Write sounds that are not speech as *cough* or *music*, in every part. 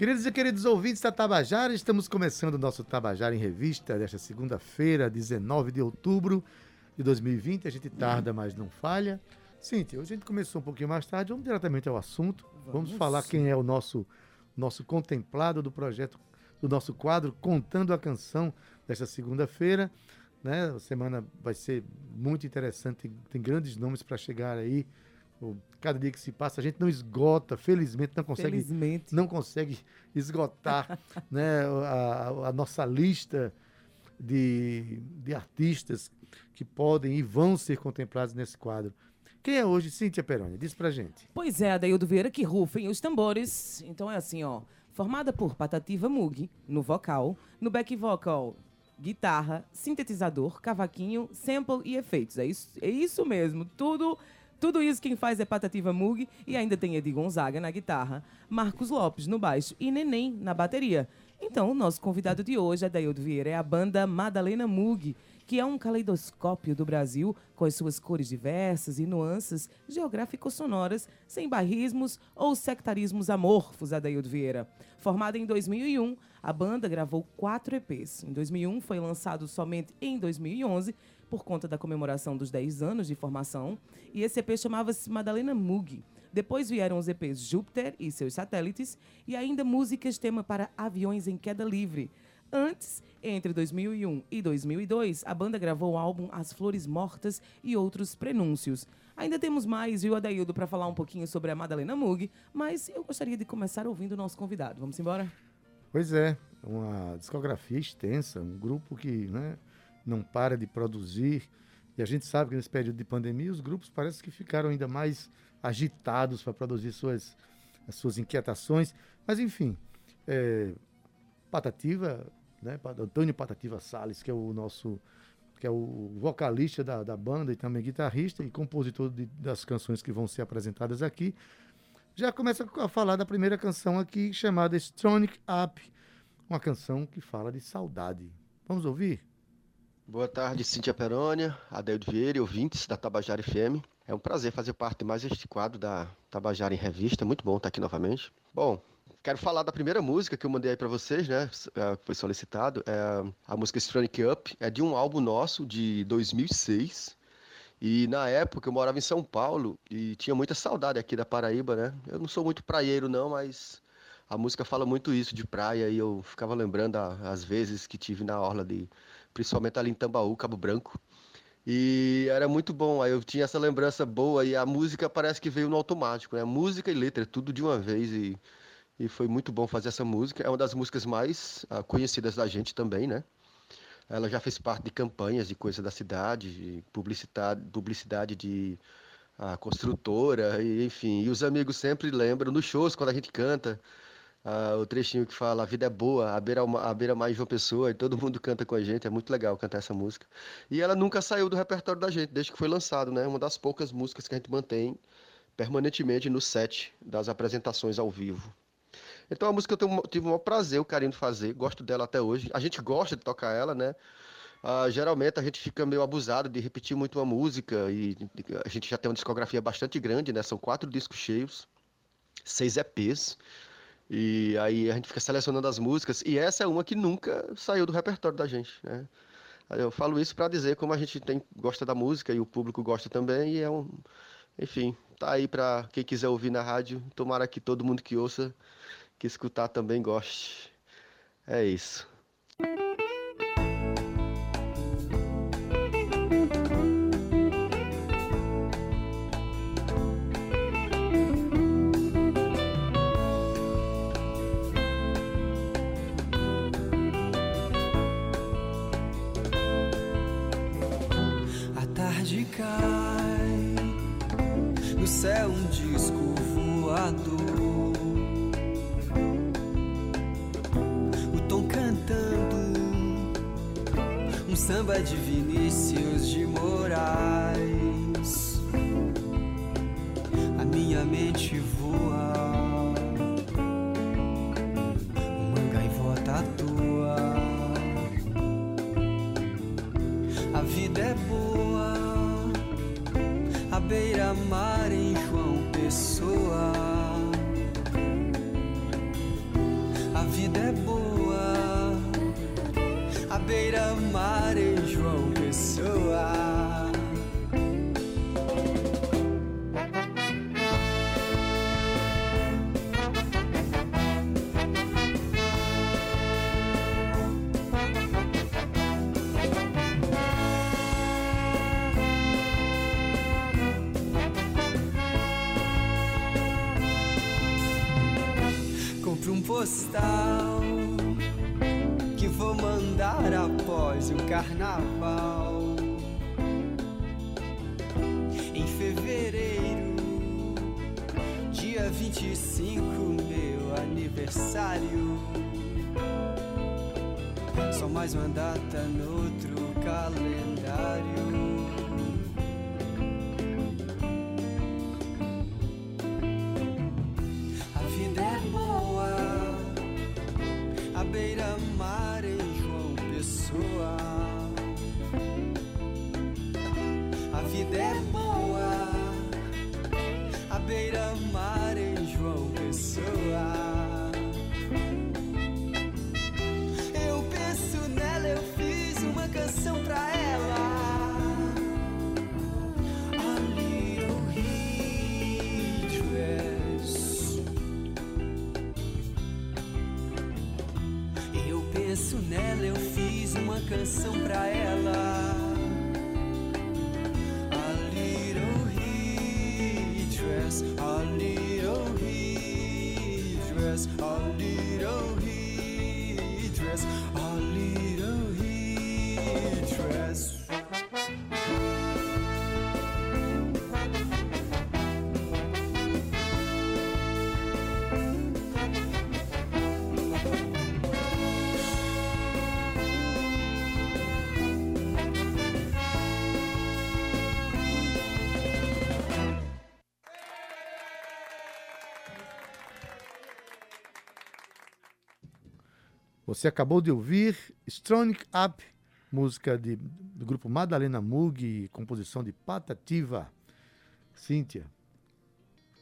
Queridos e queridos ouvintes da Tabajara, estamos começando o nosso Tabajara em Revista desta segunda-feira, 19 de outubro de 2020. A gente tarda, mas não falha. Cíntia, hoje a gente começou um pouquinho mais tarde, vamos diretamente ao assunto. Vamos, vamos falar quem é o nosso, nosso contemplado do projeto, do nosso quadro Contando a Canção desta segunda-feira. Né? A semana vai ser muito interessante, tem, tem grandes nomes para chegar aí. Cada dia que se passa, a gente não esgota, felizmente não consegue, felizmente. Não consegue esgotar *laughs* né, a, a, nossa lista de, de artistas que podem e vão ser contemplados nesse quadro. Quem é hoje Cíntia Peroni? Diz pra gente. Pois é, Adaildo Vieira, que rufem os tambores. Então é assim, ó. Formada por Patativa Mug, no vocal, no back vocal, guitarra, sintetizador, cavaquinho, sample e efeitos. É isso, é isso mesmo, tudo tudo isso quem faz é Patativa Mug e ainda tem Edi Gonzaga na guitarra, Marcos Lopes no baixo e Neném na bateria. Então, o nosso convidado de hoje, Adaildo Vieira, é a banda Madalena Mug, que é um caleidoscópio do Brasil, com as suas cores diversas e nuances geográfico-sonoras, sem barrismos ou sectarismos amorfos, Adaildo Vieira. Formada em 2001, a banda gravou quatro EPs. Em 2001 foi lançado somente em 2011 por conta da comemoração dos 10 anos de formação, e esse EP chamava-se Madalena Mug. Depois vieram os EPs Júpiter e seus satélites, e ainda músicas tema para aviões em queda livre. Antes, entre 2001 e 2002, a banda gravou o álbum As Flores Mortas e outros prenúncios. Ainda temos mais, viu, Adaildo, para falar um pouquinho sobre a Madalena Mug, mas eu gostaria de começar ouvindo o nosso convidado. Vamos embora? Pois é, uma discografia extensa, um grupo que, né, não para de produzir. E a gente sabe que nesse período de pandemia os grupos parece que ficaram ainda mais agitados para produzir suas, as suas inquietações. Mas enfim, é, Patativa, né, Antônio Patativa Sales, que é o nosso que é o vocalista da, da banda e também guitarrista e compositor de, das canções que vão ser apresentadas aqui, já começa a falar da primeira canção aqui chamada Stronic Up, uma canção que fala de saudade. Vamos ouvir? Boa tarde, Cíntia Perônia, Adelio Vieira e ouvintes da Tabajara FM. É um prazer fazer parte de mais este quadro da Tabajara em Revista. Muito bom estar aqui novamente. Bom, quero falar da primeira música que eu mandei aí para vocês, né? É, foi solicitado. É a música Stronic Up. É de um álbum nosso de 2006. E na época eu morava em São Paulo e tinha muita saudade aqui da Paraíba, né? Eu não sou muito praieiro, não, mas a música fala muito isso de praia e eu ficava lembrando as vezes que tive na orla de principalmente ali em Tambaú, Cabo Branco. E era muito bom, aí eu tinha essa lembrança boa e a música parece que veio no automático, né? Música e letra, tudo de uma vez e, e foi muito bom fazer essa música. É uma das músicas mais uh, conhecidas da gente também, né? Ela já fez parte de campanhas de coisa da cidade, de publicidade, publicidade de uh, construtora, e, enfim. E os amigos sempre lembram nos shows quando a gente canta. Ah, o trechinho que fala a vida é boa, a beira, a beira mais de uma pessoa, e todo mundo canta com a gente, é muito legal cantar essa música. E ela nunca saiu do repertório da gente, desde que foi lançado, né? Uma das poucas músicas que a gente mantém permanentemente no set das apresentações ao vivo. Então a música eu tenho, tive o maior prazer, o carinho de fazer, gosto dela até hoje. A gente gosta de tocar ela, né? Uh, geralmente a gente fica meio abusado de repetir muito uma música e a gente já tem uma discografia bastante grande, né? São quatro discos cheios, seis EPs. E aí a gente fica selecionando as músicas, e essa é uma que nunca saiu do repertório da gente, né? Eu falo isso para dizer como a gente tem, gosta da música e o público gosta também, e é um. Enfim, tá aí para quem quiser ouvir na rádio. Tomara que todo mundo que ouça, que escutar também goste. É isso. Samba de Vinícius de Moraes. A minha mente voa, mais uma data no Você acabou de ouvir Strong Up, música de- do grupo Madalena Mug, composição de Patativa. Cíntia,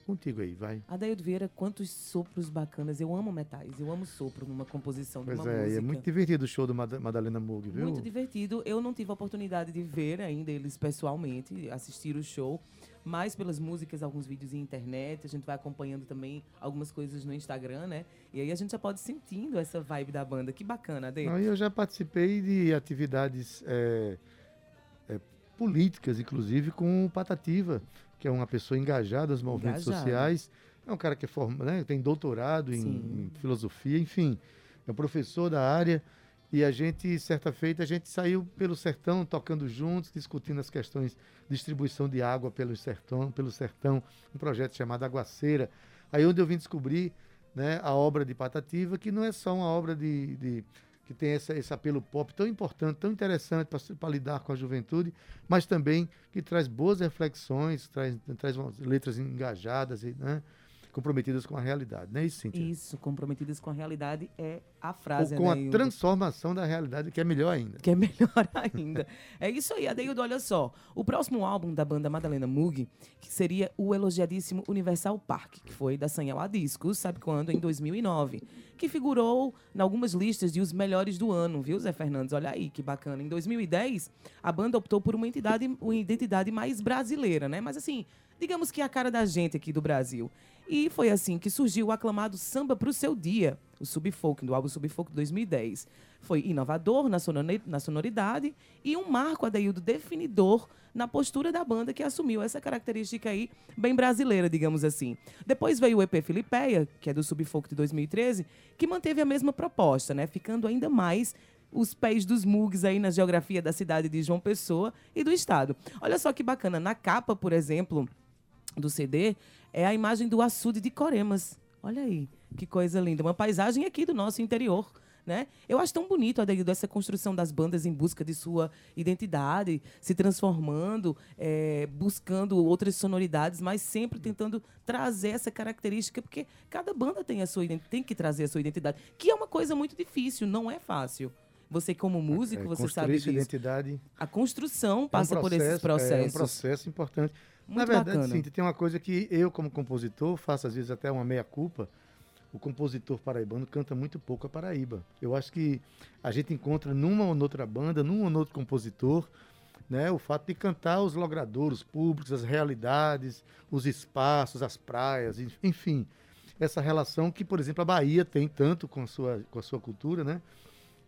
contigo aí, vai. Adaildo Vieira, quantos sopros bacanas. Eu amo metais, eu amo sopro numa composição Pois de uma é, e música. é muito divertido o show do Mada- Madalena Mug, viu? Muito divertido. Eu não tive a oportunidade de ver ainda eles pessoalmente, assistir o show, mas pelas músicas, alguns vídeos em internet, a gente vai acompanhando também algumas coisas no Instagram, né? E aí a gente já pode sentindo essa vibe da banda. Que bacana. Não, e eu já participei de atividades é, é, políticas, inclusive com o Patativa, que é uma pessoa engajada nos movimentos Engajado. sociais. É um cara que é forma, né, tem doutorado em, em filosofia, enfim, é um professor da área. E a gente, certa feita, a gente saiu pelo sertão, tocando juntos, discutindo as questões de distribuição de água pelo sertão, pelo sertão, um projeto chamado Aguaceira. Aí onde eu vim descobrir né, a obra de Patativa, que não é só uma obra de, de- que tem essa- esse apelo pop tão importante, tão interessante para lidar com a juventude, mas também que traz boas reflexões, traz, traz letras engajadas né, comprometidas com a realidade. Não é isso, Cíntia? Isso, comprometidas com a realidade é a Ou frase, com a Adaildo. transformação da realidade, que é melhor ainda. Que é melhor *laughs* ainda. É isso aí, Adeildo, olha só. O próximo álbum da banda Madalena Mug, que seria o elogiadíssimo Universal Park, que foi da Sanhela Discos, sabe quando? Em 2009. Que figurou em algumas listas de os melhores do ano, viu, Zé Fernandes? Olha aí, que bacana. Em 2010, a banda optou por uma, entidade, uma identidade mais brasileira, né? Mas assim, digamos que é a cara da gente aqui do Brasil. E foi assim que surgiu o aclamado Samba pro Seu Dia, o Subfolk, do álbum Subfolk 2010. Foi inovador na sonoridade e um marco, Adeildo, definidor na postura da banda que assumiu essa característica aí bem brasileira, digamos assim. Depois veio o EP Filipeia, que é do Subfolk de 2013, que manteve a mesma proposta, né? Ficando ainda mais os pés dos mugs aí na geografia da cidade de João Pessoa e do estado. Olha só que bacana, na capa, por exemplo, do CD é a imagem do açude de Coremas. Olha aí, que coisa linda. Uma paisagem aqui do nosso interior. Né? Eu acho tão bonito, Adeildo, essa construção das bandas em busca de sua identidade, se transformando, eh, buscando outras sonoridades, mas sempre tentando trazer essa característica, porque cada banda tem, a sua, tem que trazer a sua identidade, que é uma coisa muito difícil, não é fácil. Você, como músico, É, você construir sabe disso. identidade A construção é um passa por esses processo, É um processos. processo importante. Na Muito verdade, bacana. Cíntia, tem uma coisa que eu, como compositor, faço às vezes até uma meia-culpa. O compositor paraibano canta muito pouco a Paraíba. Eu acho que a gente encontra numa ou noutra banda, num ou noutro compositor, né, o fato de cantar os logradouros públicos, as realidades, os espaços, as praias, en- enfim. Essa relação que, por exemplo, a Bahia tem tanto com a sua, com a sua cultura, né?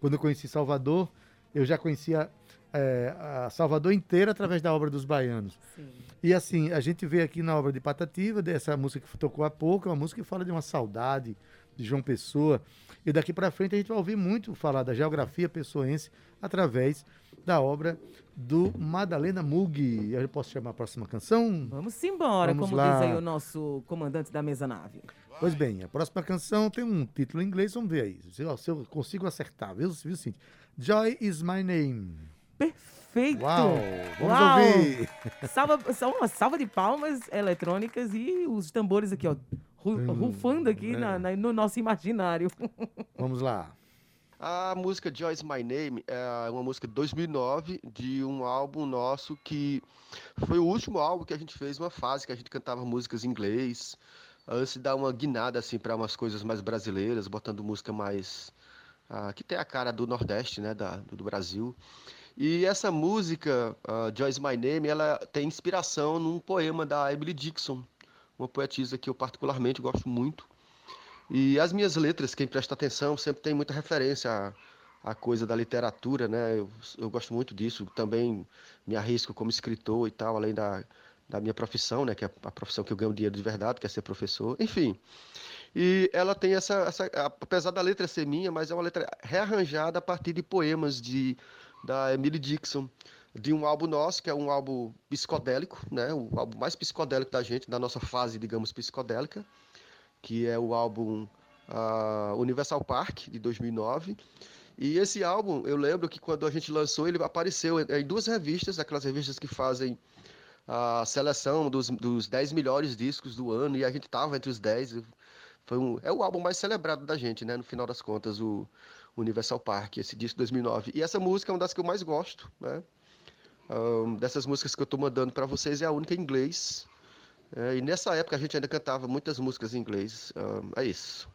Quando eu conheci Salvador, eu já conhecia eh, a Salvador inteira através da obra dos baianos. Sim. E assim, a gente vê aqui na obra de Patativa, dessa música que tocou há pouco, é uma música que fala de uma saudade, de João Pessoa. E daqui para frente a gente vai ouvir muito falar da geografia pessoense através da obra do Madalena Mug. Eu posso chamar a próxima canção? Vamos embora, Vamos como lá. diz aí o nosso comandante da mesa nave. Pois bem, a próxima canção tem um título em inglês, vamos ver aí. Se eu, se eu consigo acertar, viu, viu Cintia? Joy is my name. Perfeito! Uau! Vamos Uau! ouvir! Salva, uma salva de palmas eletrônicas e os tambores aqui, ó, Hum, rufando aqui é. na- na- no nosso imaginário. Vamos lá. A música Joyce My Name é uma música de 2009 de um álbum nosso que foi o último álbum que a gente fez uma fase que a gente cantava músicas em inglês, antes de dar uma guinada assim para umas coisas mais brasileiras, botando música mais ah, que tem a cara do Nordeste, né, da, do, Brasil. E essa música ah, Joyce My Name, ela tem inspiração num poema da Emily Dixon, uma poetisa que eu particularmente gosto muito. E as minhas letras, quem presta atenção, sempre tem muita referência à, à coisa da literatura, né? Eu, eu gosto muito disso. Também me arrisco como escritor e tal, além da, da minha profissão, né? Que é a profissão que eu ganho dinheiro de verdade, que é ser professor. Enfim. E ela tem essa, essa. Apesar da letra ser minha, mas é uma letra rearranjada a partir de poemas de, da Emily Dixon. De um álbum nosso, que é um álbum psicodélico, né? O álbum mais psicodélico da gente, da nossa fase, digamos, psicodélica que é o álbum ah, Universal Park de 2009. E esse álbum, eu lembro que quando a gente lançou, ele apareceu em, duas revistas, aquelas revistas que fazem a seleção dos, dos 10 melhores discos do ano, e a gente estava entre os 10. Foi um, é o álbum mais celebrado da gente, né? No final das contas, o Universal Park, esse disco de 2009. E essa música é uma das que eu mais gosto, né? Ahn, dessas músicas que eu estou mandando para vocês, é a única em inglês. É, e nessa época a gente ainda cantava muitas músicas em inglês. Ahn, é isso.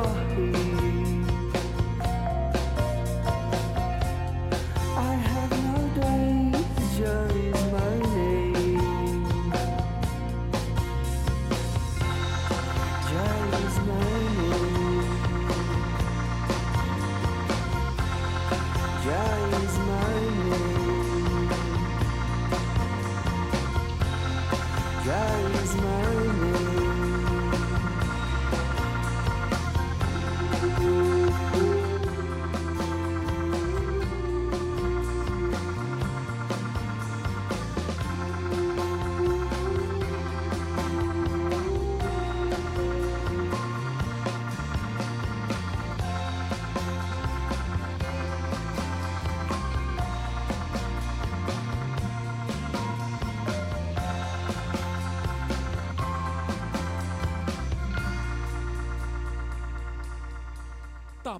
Oh.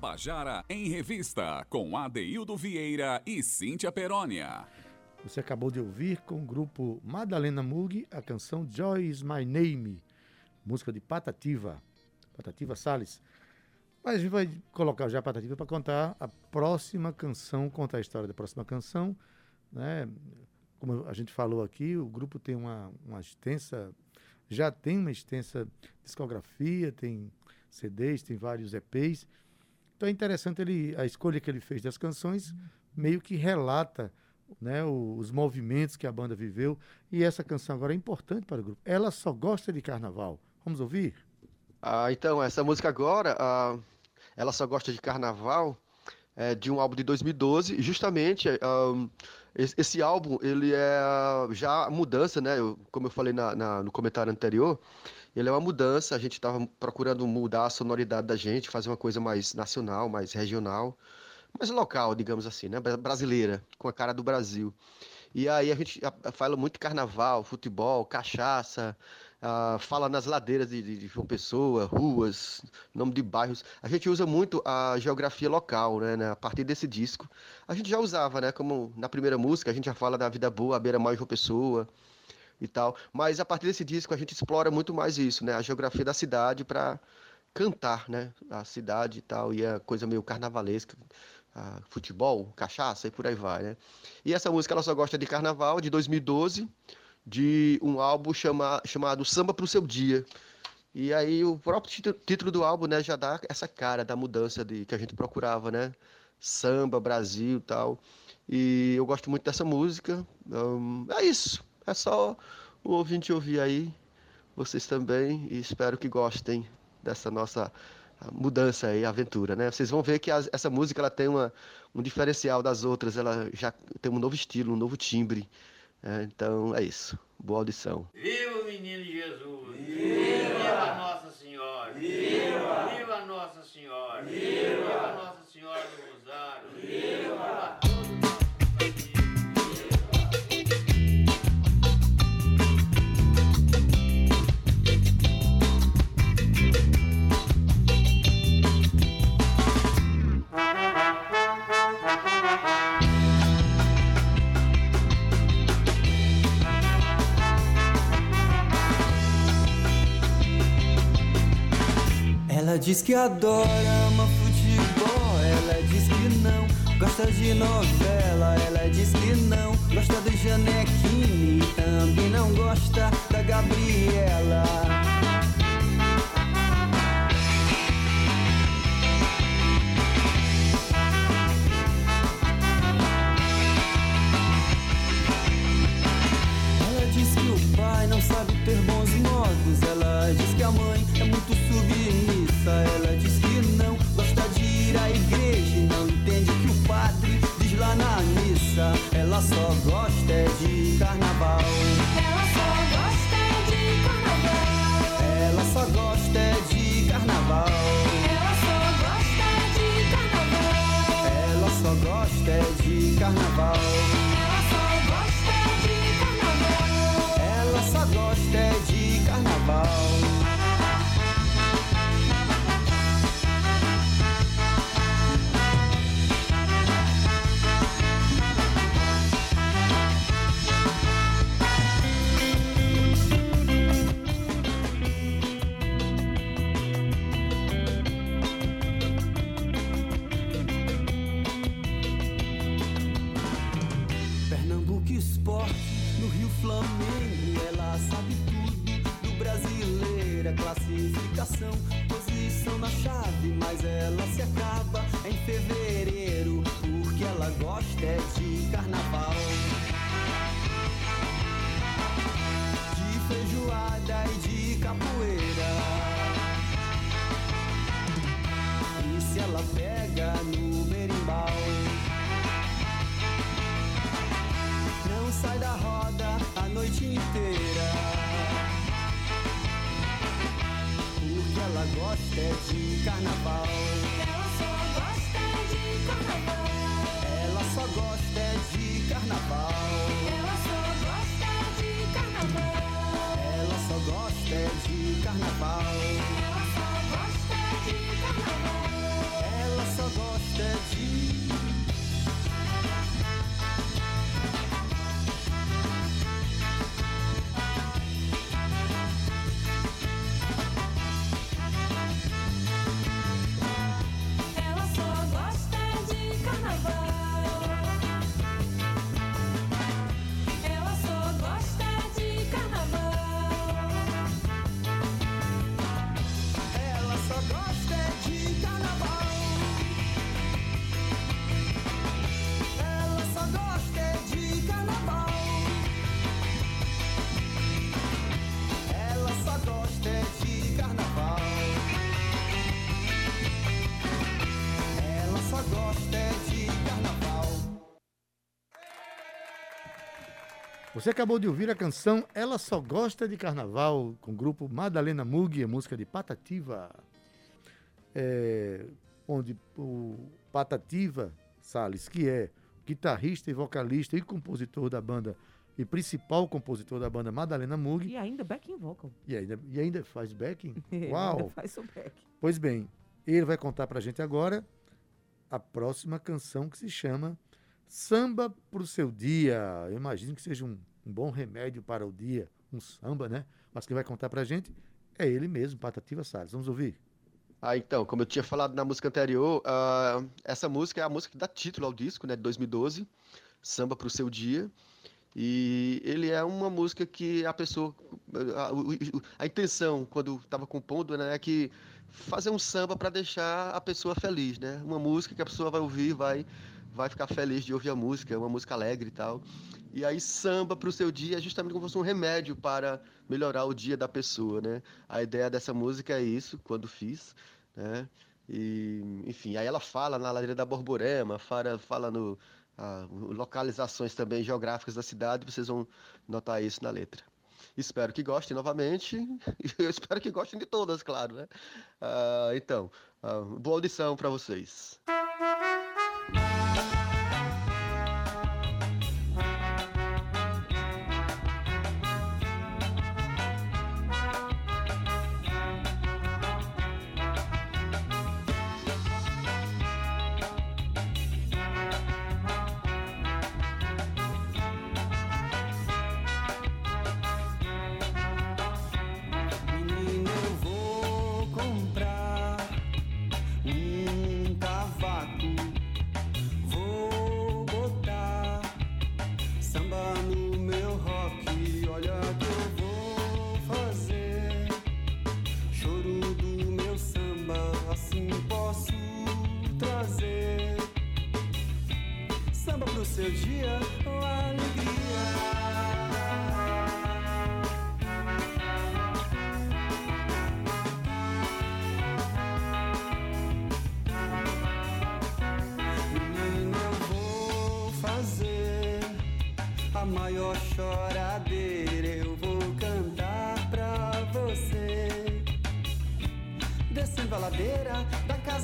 Tabajara em Revista, com Adeildo Vieira e Cíntia Perónia. Você acabou de ouvir com o grupo Madalena Mug a canção Joy is My Name, música de Patativa, Patativa Salles. Mas a gente vai colocar já a Patativa para contar a próxima canção, contar a história da próxima canção. Né? Como a gente falou aqui, o grupo tem uma, uma extensa, já tem uma extensa discografia, tem CDs, tem vários EPs. Então é interessante ele, a escolha que ele fez das canções, meio que relata né, os movimentos que a banda viveu. E essa canção agora é importante para o grupo. Ela só gosta de carnaval. Vamos ouvir? Ah, então, essa música agora, ah, ela só gosta de carnaval, é de um álbum de 2012, justamente ah, esse, esse álbum, ele é já a mudança, né? Eu, como eu falei na, na- no comentário anterior, ele é uma mudança. A gente estava procurando mudar a sonoridade da gente, fazer uma coisa mais nacional, mais regional, mais local, digamos assim, né? Bra- Brasileira, com a cara do Brasil. E aí a gente fala muito de carnaval, futebol, cachaça, ah, fala nas ladeiras de, de- João Pessoa, ruas, nome de bairros. A gente usa muito a geografia local, né? né? A partir desse disco. A gente já usava, né? Como na primeira música, a gente já fala da vida boa, a beira-mar João Pessoa e tal. Mas a partir desse disco a gente explora muito mais isso, né? A geografia da cidade para cantar, né? A cidade e tal, e a coisa meio carnavalesca. ah, futebol, cachaça e por aí vai, né? E essa música ela só gosta de carnaval, de 2012, de um álbum chama, chamado Samba pro Seu Dia. E aí o próprio título, do álbum, né, já dá essa cara da mudança de que a gente procurava, né? Samba, Brasil, tal. E eu gosto muito dessa música. Hum, é isso. É só o ouvinte ouvir aí, vocês também, e espero que gostem dessa nossa ah, mudança aí, aventura, né? Vocês vão ver que as- essa música ela tem uma, um diferencial das outras, ela já tem um novo estilo, um novo timbre. né? então é isso. Boa audição. Viva o menino Jesus! Viva, Nossa Senhora! Viva! Diz que adora, ama futebol. Ela diz que não gosta de novela. Ela diz que não gosta do Janequine. Também não gosta da Gabriela. Carnaval. Ela só gosta de carnaval. Ela só gosta de carnaval. Ela só gosta de carnaval. Ela só gosta de carnaval. Carnaval. Você acabou de ouvir a canção Ela Só Gosta de Carnaval, com o grupo Madalena Mug, a música de Patativa. É, onde o Patativa Salles, que é guitarrista e vocalista e compositor da banda, e principal compositor da banda Madalena Mug, E ainda backing vocal. e ainda, e ainda faz backing. *laughs* Ainda Uau! faz o back. Pois bem, ele vai contar pra gente agora a próxima canção que se chama Samba pro Seu Dia. Eu imagino que seja um, um bom remédio para o dia, um samba, né? Mas quem vai contar pra gente é ele mesmo, Patativa Salles. Vamos ouvir? Ah, então, como eu tinha falado na música anterior, ah, essa música é a música que dá título ao disco, né, de 2012, Samba pro Seu Dia. E ele é uma música que a pessoa. A, o- a intenção, quando estava compondo, né, é que fazer um samba para deixar a pessoa feliz, né? Uma música que a pessoa vai ouvir, vai, vai ficar feliz de ouvir a música, é uma música alegre e tal. E aí, samba para o seu dia é justamente como se fosse um remédio para melhorar o dia da pessoa, né? A ideia dessa música é isso, quando fiz, né? E, enfim, aí ela fala na ladeira da Borborema, fala, fala no ah, localizações também geográficas da cidade, vocês vão notar isso na letra. Espero que gostem novamente, *laughs* eu espero que gostem de todas, claro, né? Ah, então, ah, boa audição para vocês.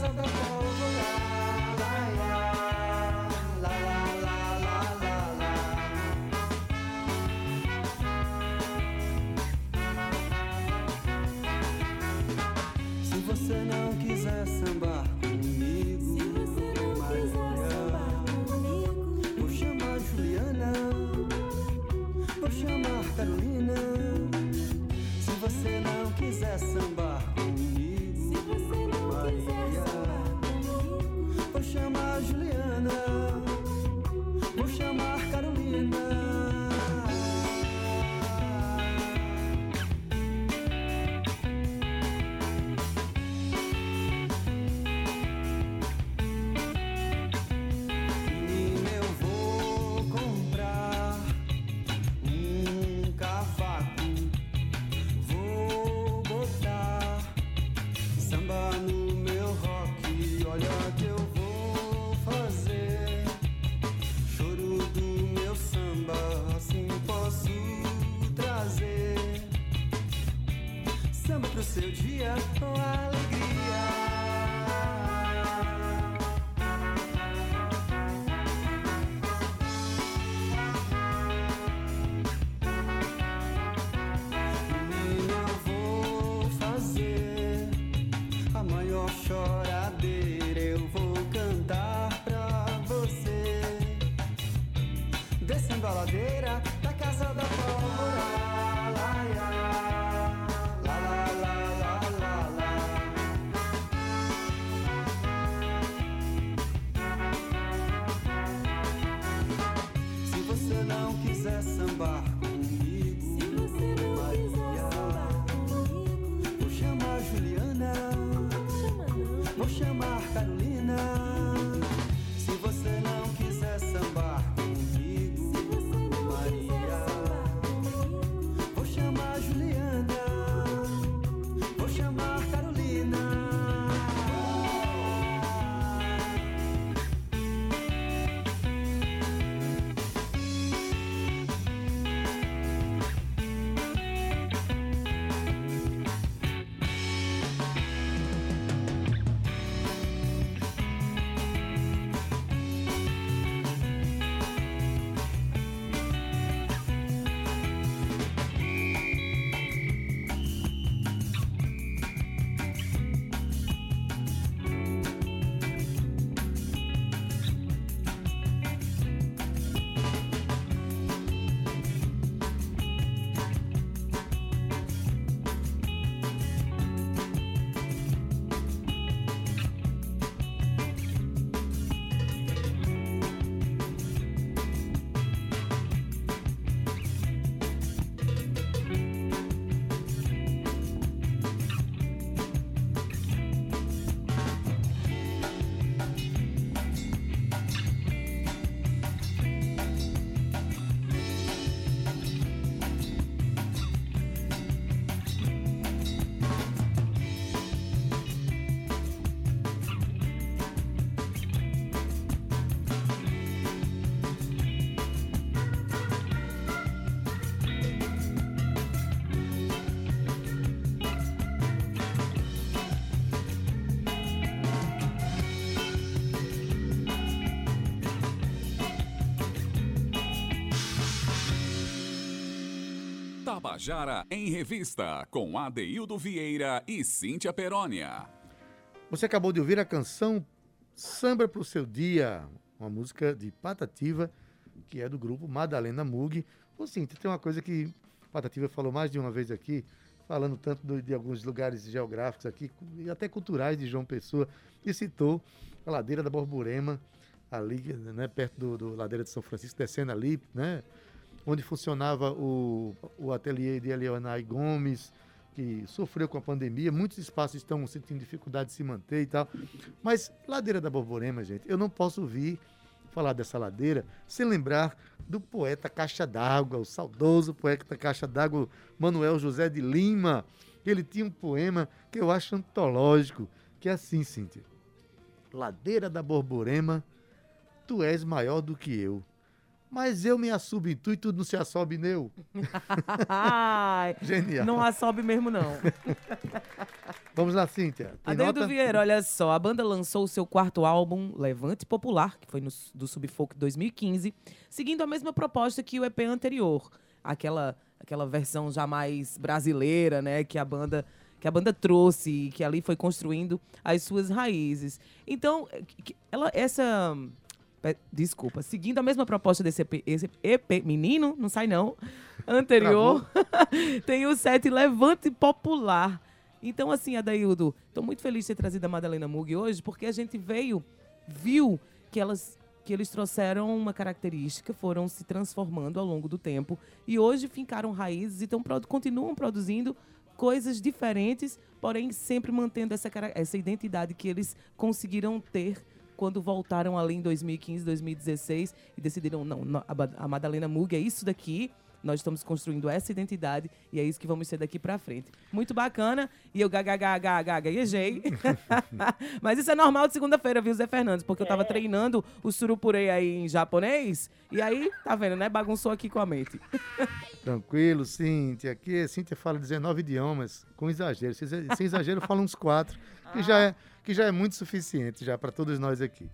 Da casa dia com alegria. Tabajara em Revista, com Adeildo Vieira e Cíntia Perónia. Você acabou de ouvir a canção Samba pro Seu Dia, uma música de Patativa, que é do grupo Madalena Mug. Ô, Cíntia, tem uma coisa que Patativa falou mais de uma vez aqui, falando tanto de alguns lugares geográficos aqui, e até culturais de João Pessoa, e citou a ladeira da Borborema, ali, né, perto do, do Ladeira de São Francisco, descendo ali, né, onde funcionava o, o ateliê de Eleonai Gomes, que sofreu com a pandemia, muitos espaços estão sentindo dificuldade de se manter e tal. Mas Ladeira da Borborema, gente, eu não posso ouvir falar dessa ladeira sem lembrar do poeta Caixa d'Água, o saudoso poeta Caixa d'Água, Manuel José de Lima. Ele tinha um poema que eu acho antológico, que é assim, Cíntia. Ladeira da Borborema, tu és maior do que eu. Mas eu me tu e tu não se assobe. Ai, Genial. não assobe mesmo, não. Vamos lá, Cíntia. Tem Adeildo? Vieira, olha só, a banda lançou o seu quarto álbum, Levante Popular, que foi no, do Subfolk 2015, seguindo a mesma proposta que o EP anterior, aquela aquela versão já mais brasileira, né, que a banda que a banda trouxe e que ali foi construindo as suas raízes. Então, ela essa Desculpa, seguindo a mesma proposta desse EP, EP menino, não sai não, anterior, *laughs* tem o set Levante Popular. Então, assim, Adaildo, estou muito feliz de ter trazido a Madalena Mug hoje, porque a gente veio, viu que elas que eles trouxeram uma característica, foram se transformando ao longo do tempo e hoje fincaram raízes e tão, continuam produzindo coisas diferentes, porém sempre mantendo essa, essa identidade que eles conseguiram ter quando voltaram ali em 2015, 2016 e decidiram, não, a Madalena Mug é isso daqui, nós estamos construindo essa identidade e é isso que vamos ser daqui pra frente. Muito bacana. E eu gaguejei. *laughs* Mas isso é normal de segunda-feira, viu, Zé Fernandes? Porque eu tava treinando o surupurei aí em japonês. E aí, tá vendo, né? Bagunçou aqui com a mente. Tranquilo, Cíntia. Aqui, Cíntia fala 19 idiomas, com exagero. Sem exa- sem exagero, fala uns quatro, que, já é, que já é muito suficiente já para todos nós aqui.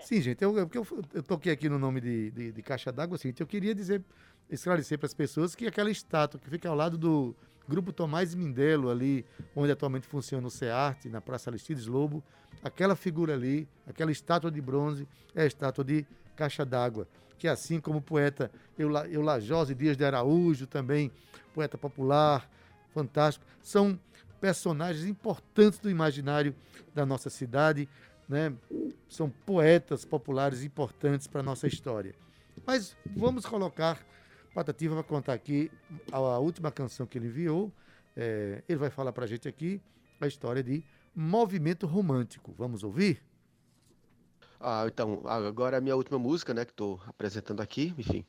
Sim, gente, eu, eu, eu, toquei aqui no nome de, de, de Caixa d'Água, Cíntia, eu queria dizer, esclarecer para as pessoas que aquela estátua que fica ao lado do Grupo Tomás Mindelo, ali, onde atualmente funciona o SEARTE, na Praça Aristides Lobo, aquela figura ali, aquela estátua de bronze, é a estátua de Caixa d'Água, que assim como o poeta Eula- Eulajose Dias de Araújo, também poeta popular, fantástico, são personagens importantes do imaginário da nossa cidade, né? São poetas populares importantes para a nossa história. Mas vamos colocar, Patativa vai contar aqui a, última canção que ele enviou. É, ele vai falar para a gente aqui a história de Movimento Romântico. Vamos ouvir? Ah, então, agora a minha última música, né, que estou apresentando aqui, enfim.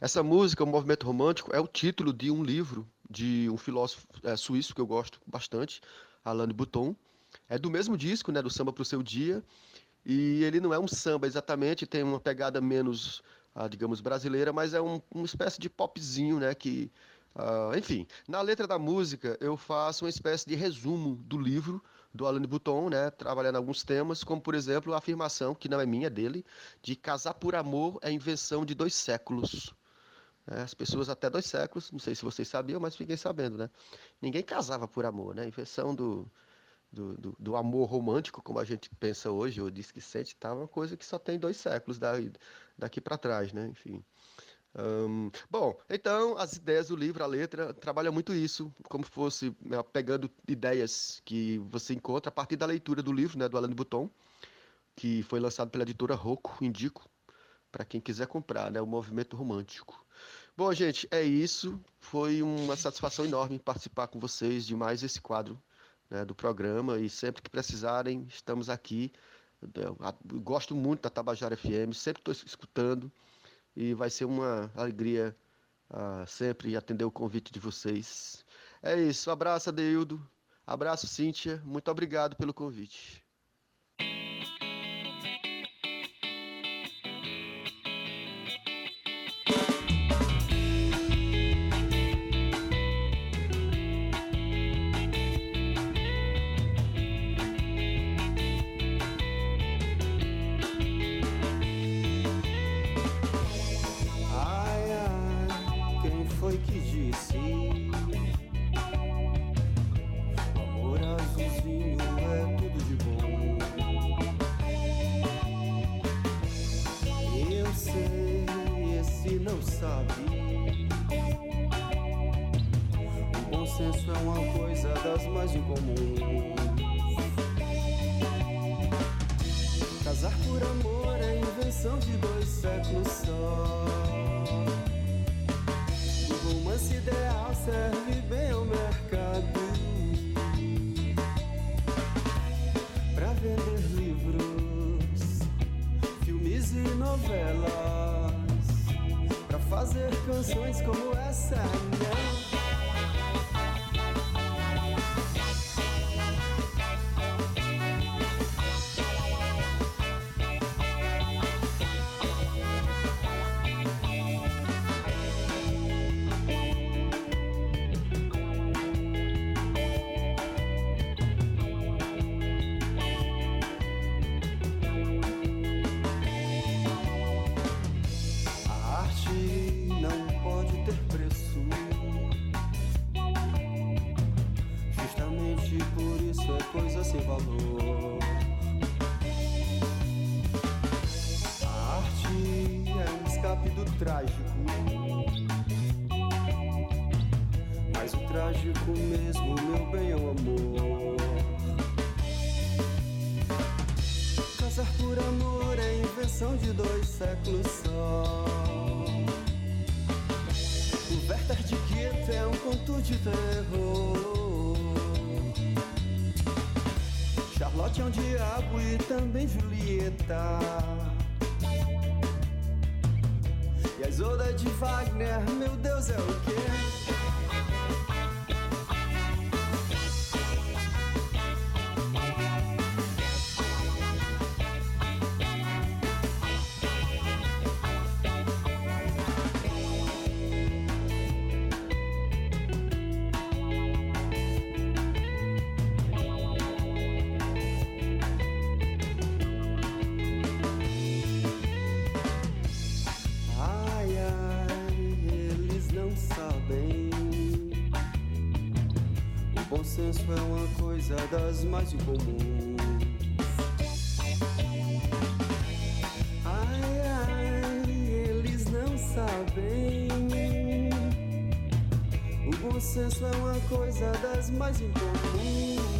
Essa música, o Movimento Romântico, é o título de um livro de um filósofo eh, suíço que eu gosto bastante, Alain de Botton. É do mesmo disco, né, do Samba pro Seu Dia, e ele não é um samba exatamente, tem uma pegada menos, ah, digamos, brasileira, mas é um- uma espécie de popzinho, né, que, ah, enfim. Na letra da música, eu faço uma espécie de resumo do livro, do Alain de Botton, né, trabalhando alguns temas, como por exemplo a afirmação, que não é minha, é dele, de casar por amor é invenção de dois séculos. É, as pessoas até dois séculos, não sei se vocês sabiam, mas fiquem sabendo, né? Ninguém casava por amor, né? Invenção do, do, do, do amor romântico, como a gente pensa hoje, ou diz que sente, tá uma coisa que só tem dois séculos daí, daqui para trás, né? Enfim. Ahn, bom, então as ideias do livro, a letra, trabalha muito isso, como fosse né, pegando ideias que você encontra a partir da leitura do livro, né, do Alain de Botton, que foi lançado pela editora Rocco, indico, para quem quiser comprar, né, o Movimento Romântico. Bom, gente, é isso. Foi uma satisfação enorme participar com vocês de mais esse quadro né, do programa e sempre que precisarem, estamos aqui. Eu gosto muito da Tabajara FM, sempre estou escutando e vai ser uma alegria ah, sempre atender o convite de vocês. É isso, abraço, Adeildo. Abraço, Cíntia. Muito obrigado pelo convite. Essa, não. A Isolda de Wagner, meu Deus, é o quê? Mais incomuns. Ai, ai, eles não sabem. O bom senso é uma coisa das mais incomuns.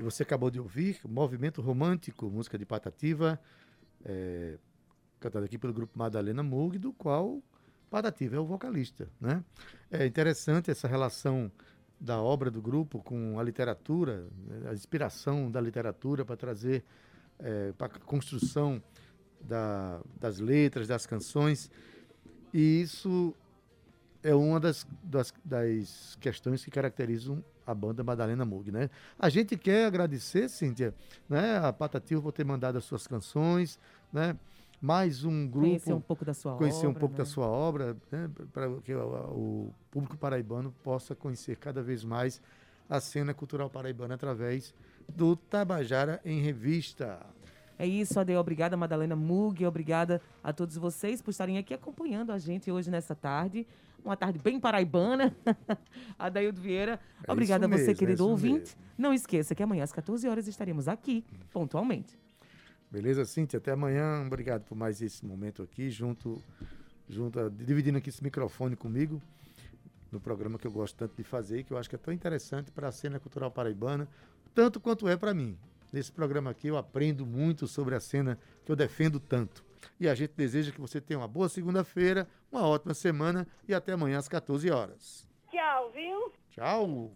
E você acabou de ouvir Movimento Romântico, música de Patativa, é, cantada aqui pelo grupo Madalena Mug, do qual Patativa é o vocalista. Né? É interessante essa relação da obra do grupo com a literatura, a inspiração da literatura para trazer é, para a construção da- das letras, das canções. E isso é uma das, das, das questões que caracterizam a banda Madalena Mug, né? A gente quer agradecer, Cíntia, né, a Patativa por ter mandado as suas canções, né? Mais um grupo Conhecer um pouco da sua conhecer um obra, pouco né? da sua obra, né, para que o, o público paraibano possa conhecer cada vez mais a cena cultural paraibana através do Tabajara em Revista. É isso, Ade. Obrigada, Madalena Mug. Obrigada a todos vocês por estarem aqui acompanhando a gente hoje nessa tarde. Uma tarde bem paraibana. *laughs* Adaildo Vieira. É Obrigada a você, mesmo, é querido isso ouvinte. mesmo. Não esqueça que amanhã às 14 horas estaremos aqui, pontualmente. Beleza, Cíntia? Até amanhã. Obrigado por mais esse momento aqui, junto, junto dividindo aqui esse microfone comigo. no programa que eu gosto tanto de fazer e que eu acho que é tão interessante para a cena cultural paraibana, tanto quanto é para mim. Nesse programa aqui eu aprendo muito sobre a cena que eu defendo tanto. E a gente deseja que você tenha uma boa segunda-feira, uma ótima semana e até amanhã às 14 horas. Tchau, viu? Tchau!